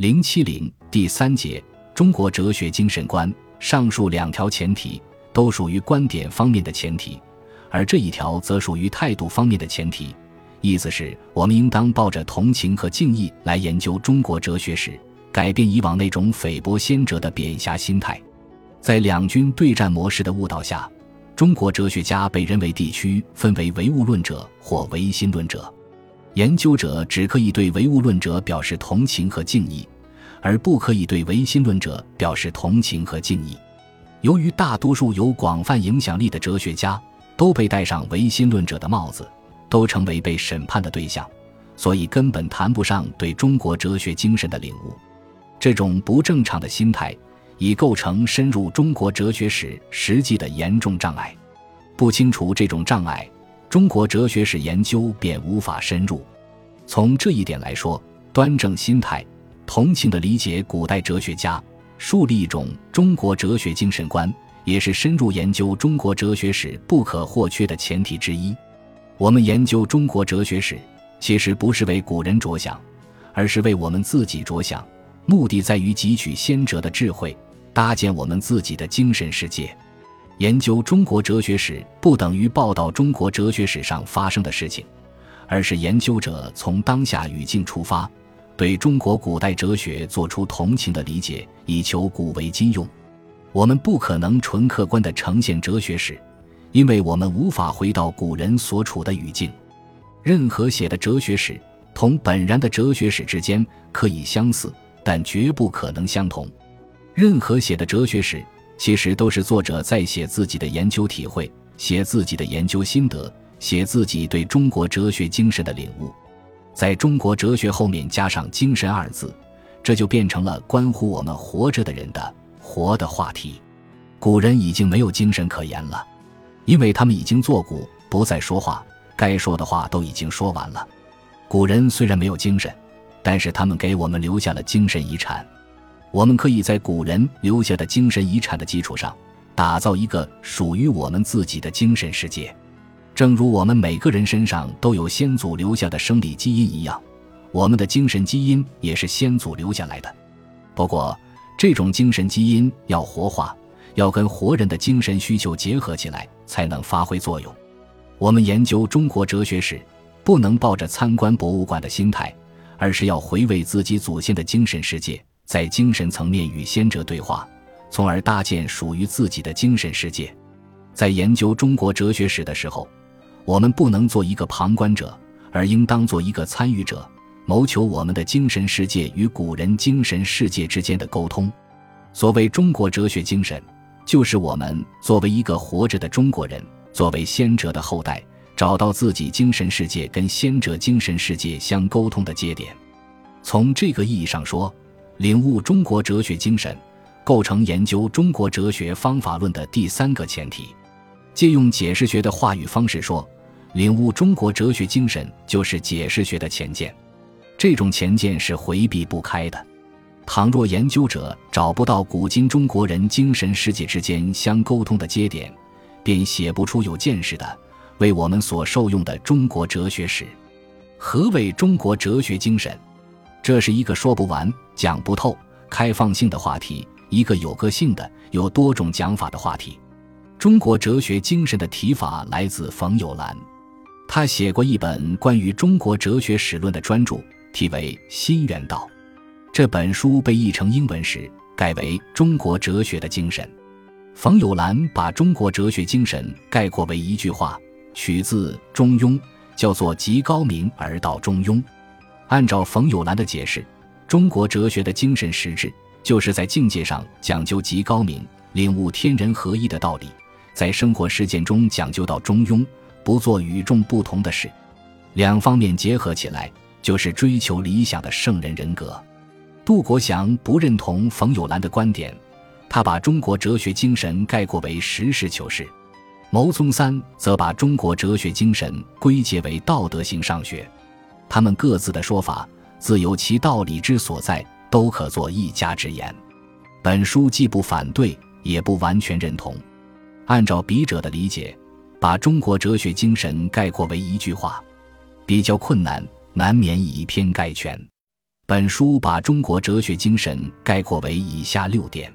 零七零第三节中国哲学精神观，上述两条前提都属于观点方面的前提，而这一条则属于态度方面的前提。意思是我们应当抱着同情和敬意来研究中国哲学史，改变以往那种菲薄先哲的贬狭心态。在两军对战模式的误导下，中国哲学家被人为地区分为唯物论者或唯心论者。研究者只可以对唯物论者表示同情和敬意，而不可以对唯心论者表示同情和敬意。由于大多数有广泛影响力的哲学家都被戴上唯心论者的帽子，都成为被审判的对象，所以根本谈不上对中国哲学精神的领悟。这种不正常的心态已构成深入中国哲学史实际的严重障碍。不清除这种障碍。中国哲学史研究便无法深入。从这一点来说，端正心态、同情的理解古代哲学家，树立一种中国哲学精神观，也是深入研究中国哲学史不可或缺的前提之一。我们研究中国哲学史，其实不是为古人着想，而是为我们自己着想，目的在于汲取先哲的智慧，搭建我们自己的精神世界。研究中国哲学史不等于报道中国哲学史上发生的事情，而是研究者从当下语境出发，对中国古代哲学做出同情的理解，以求古为今用。我们不可能纯客观地呈现哲学史，因为我们无法回到古人所处的语境。任何写的哲学史同本然的哲学史之间可以相似，但绝不可能相同。任何写的哲学史。其实都是作者在写自己的研究体会，写自己的研究心得，写自己对中国哲学精神的领悟。在中国哲学后面加上“精神”二字，这就变成了关乎我们活着的人的活的话题。古人已经没有精神可言了，因为他们已经作古，不再说话，该说的话都已经说完了。古人虽然没有精神，但是他们给我们留下了精神遗产。我们可以在古人留下的精神遗产的基础上，打造一个属于我们自己的精神世界。正如我们每个人身上都有先祖留下的生理基因一样，我们的精神基因也是先祖留下来的。不过，这种精神基因要活化，要跟活人的精神需求结合起来，才能发挥作用。我们研究中国哲学史，不能抱着参观博物馆的心态，而是要回味自己祖先的精神世界。在精神层面与先哲对话，从而搭建属于自己的精神世界。在研究中国哲学史的时候，我们不能做一个旁观者，而应当做一个参与者，谋求我们的精神世界与古人精神世界之间的沟通。所谓中国哲学精神，就是我们作为一个活着的中国人，作为先哲的后代，找到自己精神世界跟先哲精神世界相沟通的节点。从这个意义上说，领悟中国哲学精神，构成研究中国哲学方法论的第三个前提。借用解释学的话语方式说，领悟中国哲学精神就是解释学的前见。这种前见是回避不开的。倘若研究者找不到古今中国人精神世界之间相沟通的接点，便写不出有见识的、为我们所受用的中国哲学史。何谓中国哲学精神？这是一个说不完、讲不透、开放性的话题，一个有个性的、有多种讲法的话题。中国哲学精神的提法来自冯友兰，他写过一本关于中国哲学史论的专著，题为《新原道》。这本书被译成英文时，改为《中国哲学的精神》。冯友兰把中国哲学精神概括为一句话，取自《中庸》，叫做“极高明而道中庸”。按照冯友兰的解释，中国哲学的精神实质，就是在境界上讲究极高明，领悟天人合一的道理；在生活实践中讲究到中庸，不做与众不同的事。两方面结合起来，就是追求理想的圣人人格。杜国祥不认同冯友兰的观点，他把中国哲学精神概括为实事求是；牟宗三则把中国哲学精神归结为道德性上学。他们各自的说法，自有其道理之所在，都可做一家之言。本书既不反对，也不完全认同。按照笔者的理解，把中国哲学精神概括为一句话，比较困难，难免以偏概全。本书把中国哲学精神概括为以下六点：